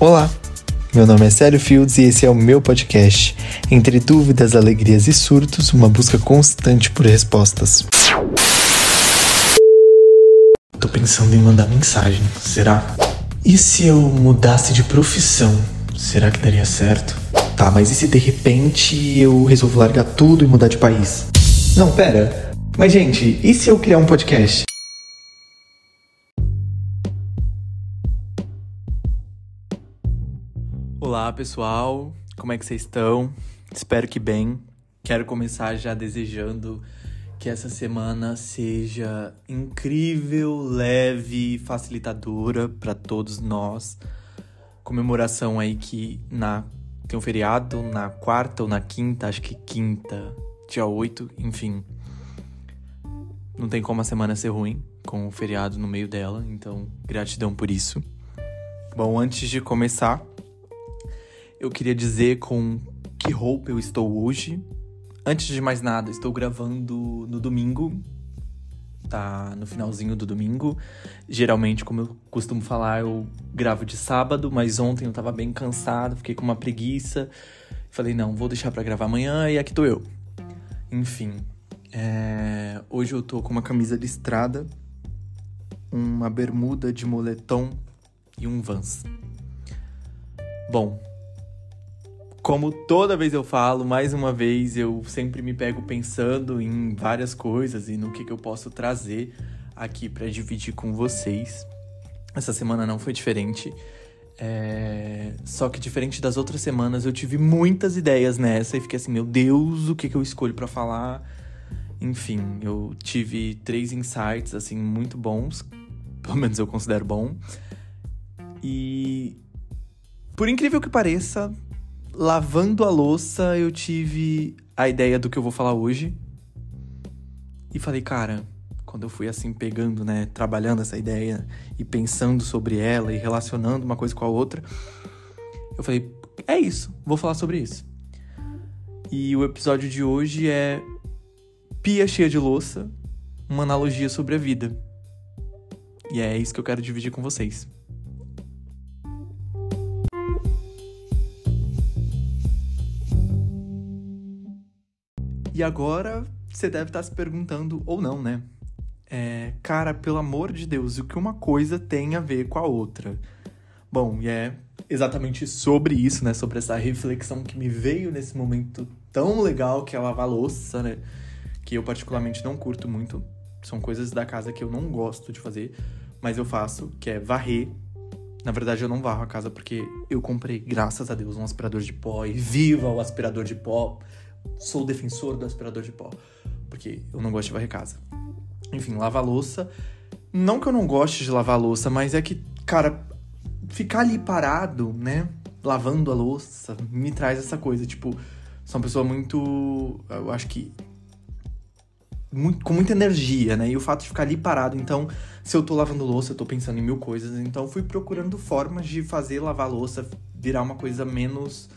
Olá, meu nome é Célio Fields e esse é o meu podcast. Entre dúvidas, alegrias e surtos, uma busca constante por respostas. Tô pensando em mandar mensagem, será? E se eu mudasse de profissão? Será que daria certo? Tá, mas e se de repente eu resolvo largar tudo e mudar de país? Não, pera. Mas gente, e se eu criar um podcast? Olá, pessoal. Como é que vocês estão? Espero que bem. Quero começar já desejando que essa semana seja incrível, leve, facilitadora para todos nós. Comemoração aí que na tem um feriado na quarta ou na quinta, acho que quinta, dia 8, enfim. Não tem como a semana ser ruim com o feriado no meio dela, então gratidão por isso. Bom, antes de começar, eu queria dizer com que roupa eu estou hoje. Antes de mais nada, estou gravando no domingo, tá no finalzinho do domingo. Geralmente, como eu costumo falar, eu gravo de sábado, mas ontem eu tava bem cansado, fiquei com uma preguiça. Falei, não, vou deixar para gravar amanhã e aqui tô eu. Enfim, é... hoje eu tô com uma camisa listrada, uma bermuda de moletom e um Vans. Bom, como toda vez eu falo, mais uma vez eu sempre me pego pensando em várias coisas e no que, que eu posso trazer aqui para dividir com vocês. Essa semana não foi diferente. É... Só que diferente das outras semanas, eu tive muitas ideias nessa e fiquei assim, meu Deus, o que, que eu escolho para falar? Enfim, eu tive três insights assim muito bons, pelo menos eu considero bom. E por incrível que pareça, lavando a louça, eu tive a ideia do que eu vou falar hoje. E falei, cara, quando eu fui assim pegando, né, trabalhando essa ideia e pensando sobre ela e relacionando uma coisa com a outra, eu falei, é isso, vou falar sobre isso. E o episódio de hoje é Pia cheia de louça, uma analogia sobre a vida. E é isso que eu quero dividir com vocês. E agora você deve estar se perguntando, ou não, né? É, cara, pelo amor de Deus, o que uma coisa tem a ver com a outra? Bom, e é exatamente sobre isso, né? Sobre essa reflexão que me veio nesse momento tão legal que é lavar louça, né? Que eu particularmente não curto muito. São coisas da casa que eu não gosto de fazer, mas eu faço, que é varrer. Na verdade, eu não varro a casa porque eu comprei, graças a Deus, um aspirador de pó e viva o aspirador de pó sou defensor do aspirador de pó, porque eu não gosto de varrer casa. Enfim, lavar louça. Não que eu não goste de lavar louça, mas é que, cara, ficar ali parado, né, lavando a louça, me traz essa coisa, tipo, sou uma pessoa muito, eu acho que muito, com muita energia, né? E o fato de ficar ali parado, então, se eu tô lavando louça, eu tô pensando em mil coisas, então fui procurando formas de fazer lavar louça virar uma coisa menos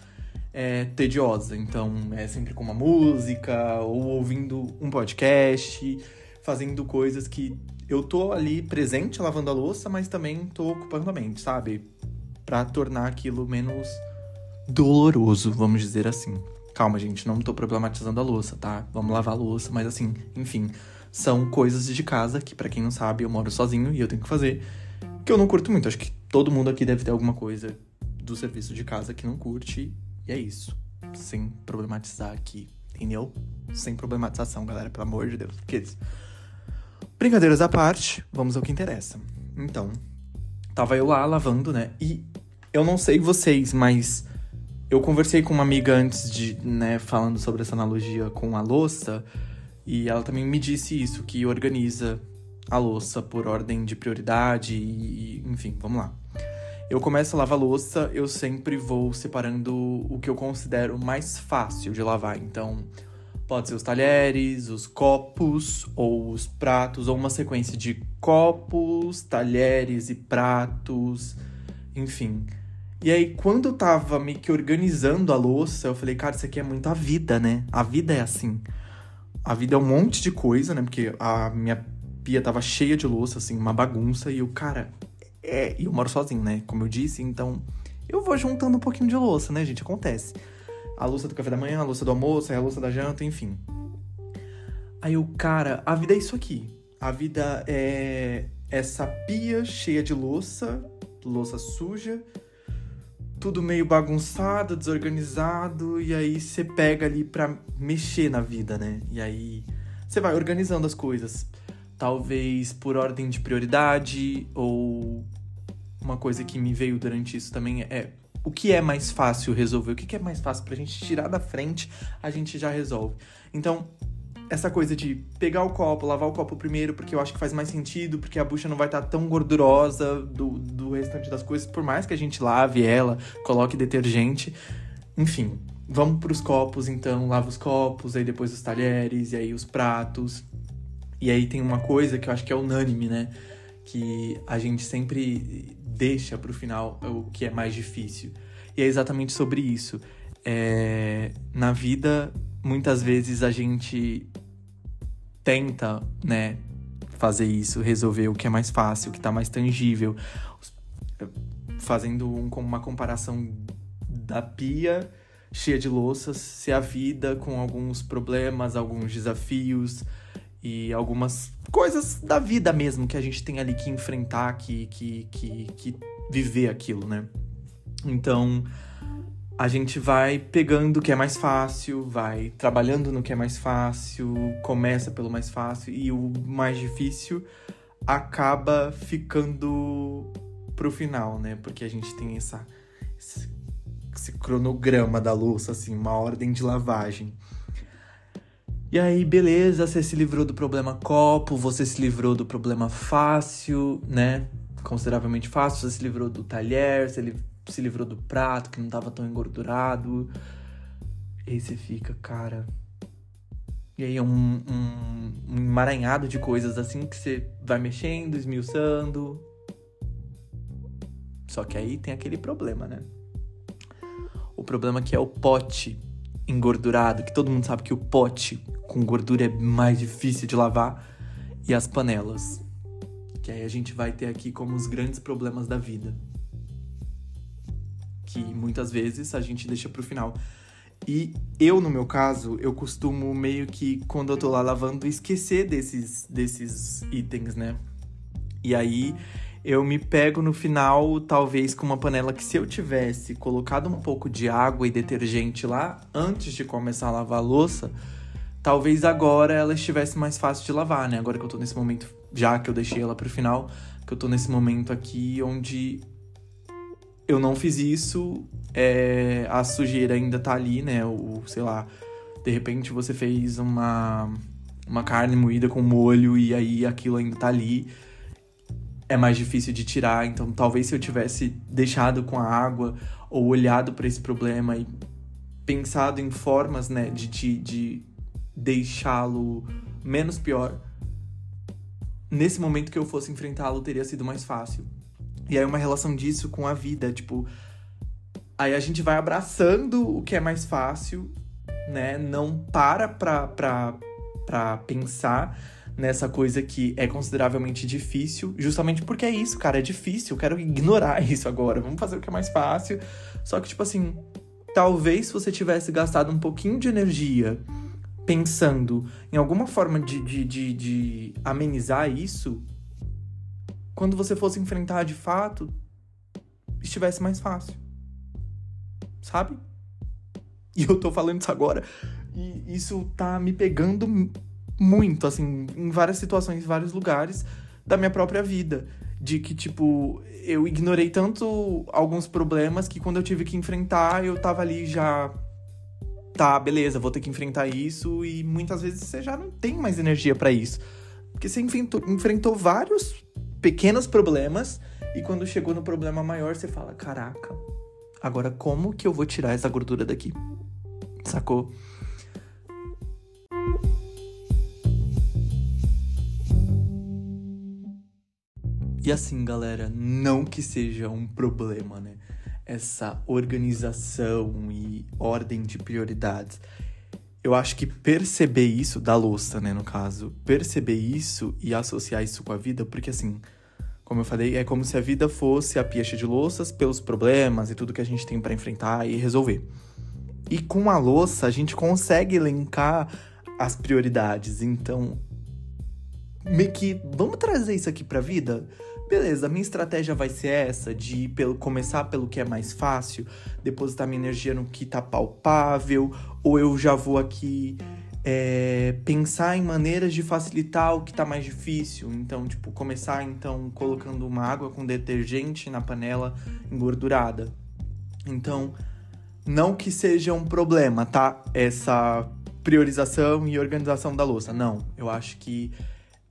é, tediosa. Então, é sempre com uma música ou ouvindo um podcast, fazendo coisas que eu tô ali presente lavando a louça, mas também tô ocupando a mente, sabe? Pra tornar aquilo menos doloroso, vamos dizer assim. Calma, gente, não tô problematizando a louça, tá? Vamos lavar a louça, mas assim, enfim, são coisas de casa que, para quem não sabe, eu moro sozinho e eu tenho que fazer, que eu não curto muito. Acho que todo mundo aqui deve ter alguma coisa do serviço de casa que não curte e é isso. Sem problematizar aqui, entendeu? Sem problematização, galera, pelo amor de Deus. Kids. Brincadeiras à parte, vamos ao que interessa. Então, tava eu lá lavando, né? E eu não sei vocês, mas eu conversei com uma amiga antes de, né, falando sobre essa analogia com a louça, e ela também me disse isso, que organiza a louça por ordem de prioridade e, enfim, vamos lá. Eu começo a lavar louça, eu sempre vou separando o que eu considero mais fácil de lavar. Então, pode ser os talheres, os copos ou os pratos, ou uma sequência de copos, talheres e pratos, enfim. E aí, quando eu tava meio que organizando a louça, eu falei, cara, isso aqui é muito a vida, né? A vida é assim. A vida é um monte de coisa, né? Porque a minha pia tava cheia de louça, assim, uma bagunça, e eu, cara, é, e eu moro sozinho, né? Como eu disse, então eu vou juntando um pouquinho de louça, né, gente? Acontece. A louça do café da manhã, a louça do almoço, a louça da janta, enfim. Aí o cara, a vida é isso aqui. A vida é essa pia cheia de louça, louça suja, tudo meio bagunçado, desorganizado, e aí você pega ali pra mexer na vida, né? E aí você vai organizando as coisas. Talvez por ordem de prioridade, ou uma coisa que me veio durante isso também é o que é mais fácil resolver, o que é mais fácil pra gente tirar da frente, a gente já resolve. Então, essa coisa de pegar o copo, lavar o copo primeiro, porque eu acho que faz mais sentido, porque a bucha não vai estar tá tão gordurosa do, do restante das coisas, por mais que a gente lave ela, coloque detergente. Enfim, vamos para os copos, então, lava os copos, aí depois os talheres, e aí os pratos. E aí tem uma coisa que eu acho que é unânime, né? Que a gente sempre deixa para o final o que é mais difícil. E é exatamente sobre isso. É... Na vida, muitas vezes a gente tenta, né, fazer isso, resolver o que é mais fácil, o que tá mais tangível. Fazendo um, uma comparação da pia cheia de louças, ser a vida com alguns problemas, alguns desafios e algumas coisas da vida mesmo que a gente tem ali que enfrentar, que, que, que, que viver aquilo, né? Então, a gente vai pegando o que é mais fácil, vai trabalhando no que é mais fácil, começa pelo mais fácil e o mais difícil acaba ficando pro final, né? Porque a gente tem essa esse, esse cronograma da louça assim, uma ordem de lavagem. E aí, beleza, você se livrou do problema copo, você se livrou do problema fácil, né? Consideravelmente fácil, você se livrou do talher, você se livrou do prato que não tava tão engordurado. E aí você fica, cara. E aí é um, um, um emaranhado de coisas assim que você vai mexendo, esmiuçando. Só que aí tem aquele problema, né? O problema que é o pote engordurado, que todo mundo sabe que o pote com gordura é mais difícil de lavar, e as panelas. Que aí a gente vai ter aqui como os grandes problemas da vida que muitas vezes a gente deixa pro final. E eu, no meu caso, eu costumo meio que, quando eu tô lá lavando, esquecer desses, desses itens, né? E aí eu me pego no final, talvez com uma panela que se eu tivesse colocado um pouco de água e detergente lá antes de começar a lavar a louça, talvez agora ela estivesse mais fácil de lavar, né? Agora que eu tô nesse momento, já que eu deixei ela pro final, que eu tô nesse momento aqui onde eu não fiz isso, é, a sujeira ainda tá ali, né? O, sei lá, de repente você fez uma, uma carne moída com molho e aí aquilo ainda tá ali. É mais difícil de tirar, então talvez se eu tivesse deixado com a água ou olhado para esse problema e pensado em formas, né, de, de, de deixá-lo menos pior, nesse momento que eu fosse enfrentá-lo teria sido mais fácil. E aí uma relação disso com a vida, tipo. Aí a gente vai abraçando o que é mais fácil, né? Não para pra, pra, pra pensar nessa coisa que é consideravelmente difícil, justamente porque é isso, cara, é difícil, eu quero ignorar isso agora, vamos fazer o que é mais fácil. Só que, tipo assim, talvez se você tivesse gastado um pouquinho de energia pensando em alguma forma de, de, de, de amenizar isso, quando você fosse enfrentar de fato, estivesse mais fácil. Sabe? E eu tô falando isso agora e isso tá me pegando muito, assim, em várias situações, em vários lugares da minha própria vida. De que, tipo, eu ignorei tanto alguns problemas que quando eu tive que enfrentar, eu tava ali já. Tá, beleza, vou ter que enfrentar isso. E muitas vezes você já não tem mais energia para isso. Porque você enfrentou, enfrentou vários pequenos problemas e quando chegou no problema maior você fala: caraca, agora como que eu vou tirar essa gordura daqui? Sacou? E assim, galera, não que seja um problema, né? Essa organização e ordem de prioridades. Eu acho que perceber isso, da louça, né, no caso, perceber isso e associar isso com a vida, porque assim, Como eu falei, é como se a vida fosse a pia de louças pelos problemas e tudo que a gente tem para enfrentar e resolver. E com a louça, a gente consegue elencar as prioridades. Então, meio que vamos trazer isso aqui pra vida? Beleza, minha estratégia vai ser essa, de pelo, começar pelo que é mais fácil, depositar minha energia no que tá palpável, ou eu já vou aqui é, pensar em maneiras de facilitar o que tá mais difícil. Então, tipo, começar então colocando uma água com detergente na panela engordurada. Então, não que seja um problema, tá? Essa priorização e organização da louça. Não, eu acho que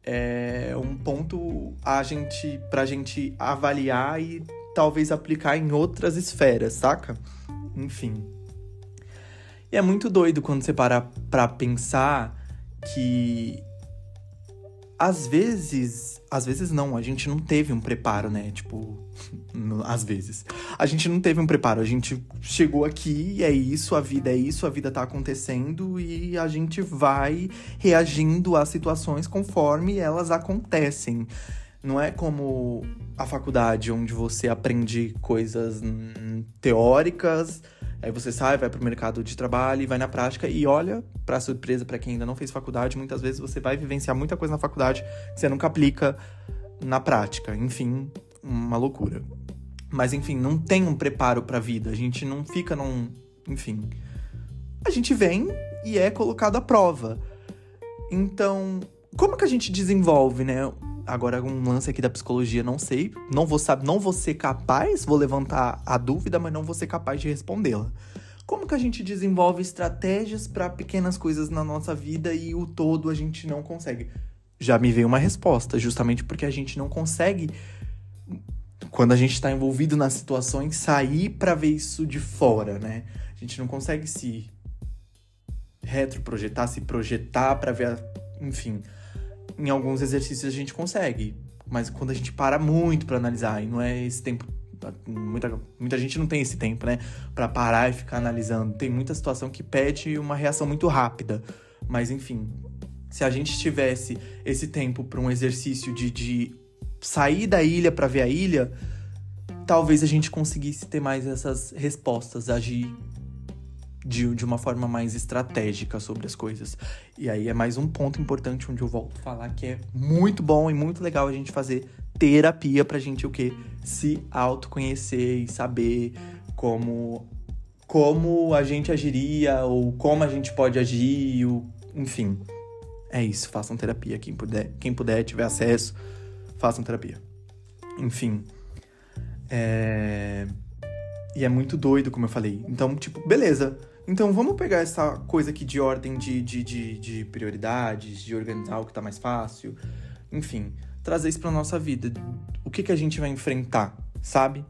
é um ponto a gente pra gente avaliar e talvez aplicar em outras esferas, saca? Enfim. E é muito doido quando você para pra pensar que às vezes, às vezes não, a gente não teve um preparo, né? Tipo, às vezes. A gente não teve um preparo, a gente chegou aqui, é isso, a vida é isso, a vida tá acontecendo e a gente vai reagindo às situações conforme elas acontecem. Não é como a faculdade, onde você aprende coisas hum, teóricas Aí você sai, vai pro mercado de trabalho e vai na prática e olha, para surpresa para quem ainda não fez faculdade, muitas vezes você vai vivenciar muita coisa na faculdade que você nunca aplica na prática. Enfim, uma loucura. Mas enfim, não tem um preparo para a vida. A gente não fica num, enfim, a gente vem e é colocado à prova. Então, como que a gente desenvolve, né, agora um lance aqui da psicologia, não sei, não vou saber, não vou ser capaz, vou levantar a dúvida, mas não vou ser capaz de respondê-la. Como que a gente desenvolve estratégias para pequenas coisas na nossa vida e o todo a gente não consegue? Já me veio uma resposta, justamente porque a gente não consegue quando a gente está envolvido nas situações sair para ver isso de fora, né? A gente não consegue se retroprojetar, se projetar para ver, a... enfim, em alguns exercícios a gente consegue. Mas quando a gente para muito para analisar, e não é esse tempo. Muita, muita gente não tem esse tempo, né? Pra parar e ficar analisando. Tem muita situação que pede uma reação muito rápida. Mas enfim, se a gente tivesse esse tempo para um exercício de, de sair da ilha para ver a ilha, talvez a gente conseguisse ter mais essas respostas, agir de, de uma forma mais estratégica sobre as coisas. E aí é mais um ponto importante onde eu volto a falar que é muito bom e muito legal a gente fazer terapia pra gente o quê? Se autoconhecer e saber como como a gente agiria ou como a gente pode agir, ou, enfim. É isso, façam terapia quem puder, quem puder tiver acesso, façam terapia. Enfim, é... E é muito doido, como eu falei. Então, tipo, beleza. Então vamos pegar essa coisa aqui de ordem de, de, de, de prioridades, de organizar o que tá mais fácil, enfim, trazer isso pra nossa vida. O que, que a gente vai enfrentar, sabe?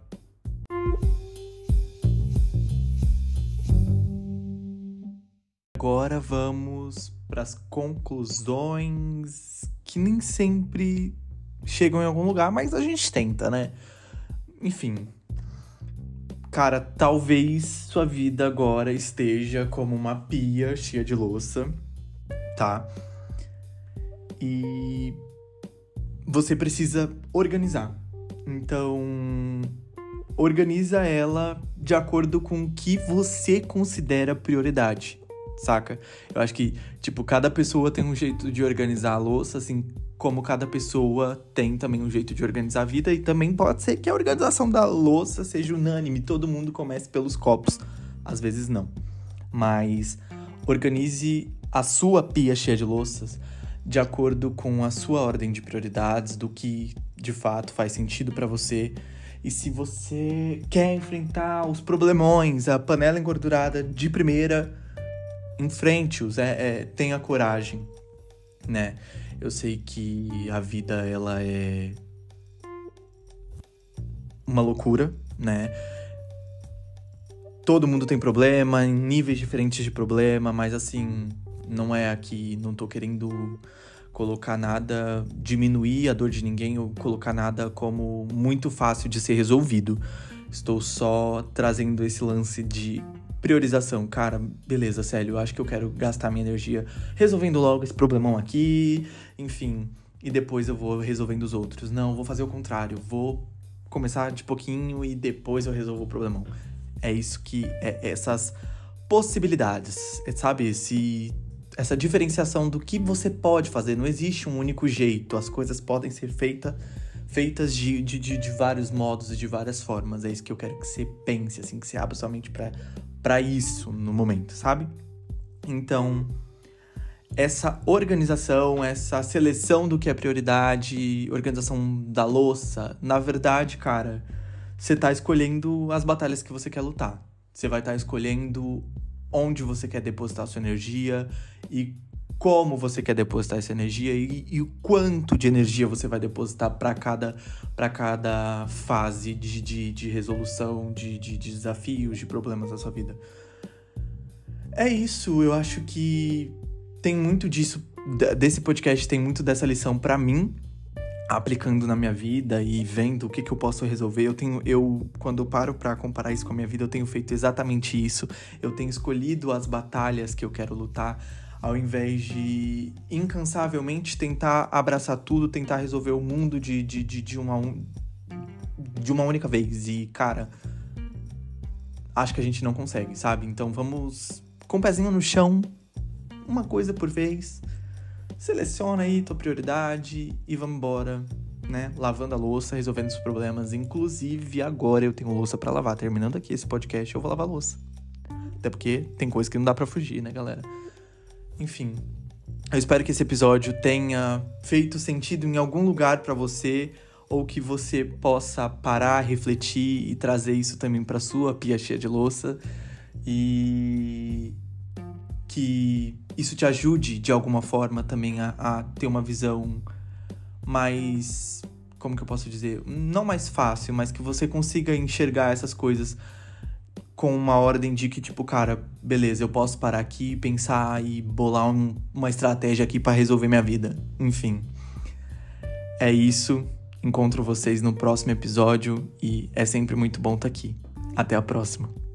Agora vamos para as conclusões que nem sempre chegam em algum lugar, mas a gente tenta, né? Enfim, Cara, talvez sua vida agora esteja como uma pia cheia de louça, tá? E você precisa organizar. Então, organiza ela de acordo com o que você considera prioridade, saca? Eu acho que, tipo, cada pessoa tem um jeito de organizar a louça, assim, como cada pessoa tem também um jeito de organizar a vida e também pode ser que a organização da louça seja unânime, todo mundo comece pelos copos. Às vezes não. Mas organize a sua pia cheia de louças de acordo com a sua ordem de prioridades, do que de fato faz sentido para você. E se você quer enfrentar os problemões, a panela engordurada de primeira, enfrente-os, é, é, tenha coragem, né? Eu sei que a vida ela é uma loucura, né? Todo mundo tem problema, em níveis diferentes de problema, mas assim, não é aqui, não tô querendo colocar nada, diminuir a dor de ninguém ou colocar nada como muito fácil de ser resolvido. Estou só trazendo esse lance de priorização. Cara, beleza, sério, eu acho que eu quero gastar minha energia resolvendo logo esse problemão aqui, enfim, e depois eu vou resolvendo os outros. Não, vou fazer o contrário. Vou começar de pouquinho e depois eu resolvo o problemão. É isso que é essas possibilidades, sabe? Se essa diferenciação do que você pode fazer, não existe um único jeito. As coisas podem ser feita, feitas de, de, de, de vários modos e de várias formas. É isso que eu quero que você pense, assim, que você abra sua mente para isso no momento, sabe? Então, essa organização, essa seleção do que é prioridade, organização da louça, na verdade, cara, você tá escolhendo as batalhas que você quer lutar. Você vai estar tá escolhendo onde você quer depositar sua energia e como você quer depositar essa energia e, e o quanto de energia você vai depositar para cada, cada fase de, de, de resolução de, de, de desafios, de problemas da sua vida. É isso, eu acho que tem muito disso, desse podcast tem muito dessa lição para mim, aplicando na minha vida e vendo o que, que eu posso resolver. Eu tenho, eu, quando eu paro para comparar isso com a minha vida, eu tenho feito exatamente isso. Eu tenho escolhido as batalhas que eu quero lutar, ao invés de incansavelmente tentar abraçar tudo, tentar resolver o mundo de, de, de, de uma, de uma única vez. E, cara, acho que a gente não consegue, sabe? Então vamos com o pezinho no chão, uma coisa por vez. Seleciona aí tua prioridade e vamos embora, né? Lavando a louça, resolvendo os problemas. Inclusive, agora eu tenho louça para lavar. Terminando aqui esse podcast, eu vou lavar louça. Até porque tem coisa que não dá para fugir, né, galera? Enfim, eu espero que esse episódio tenha feito sentido em algum lugar para você ou que você possa parar, refletir e trazer isso também para sua pia cheia de louça e que isso te ajude de alguma forma também a, a, ter uma visão mais. Como que eu posso dizer? Não mais fácil, mas que você consiga enxergar essas coisas com uma ordem de que, tipo, cara, beleza, eu posso parar aqui, pensar e bolar um, uma estratégia aqui para resolver minha vida. Enfim. É isso. Encontro vocês no próximo episódio e é sempre muito bom estar tá aqui. Até a próxima.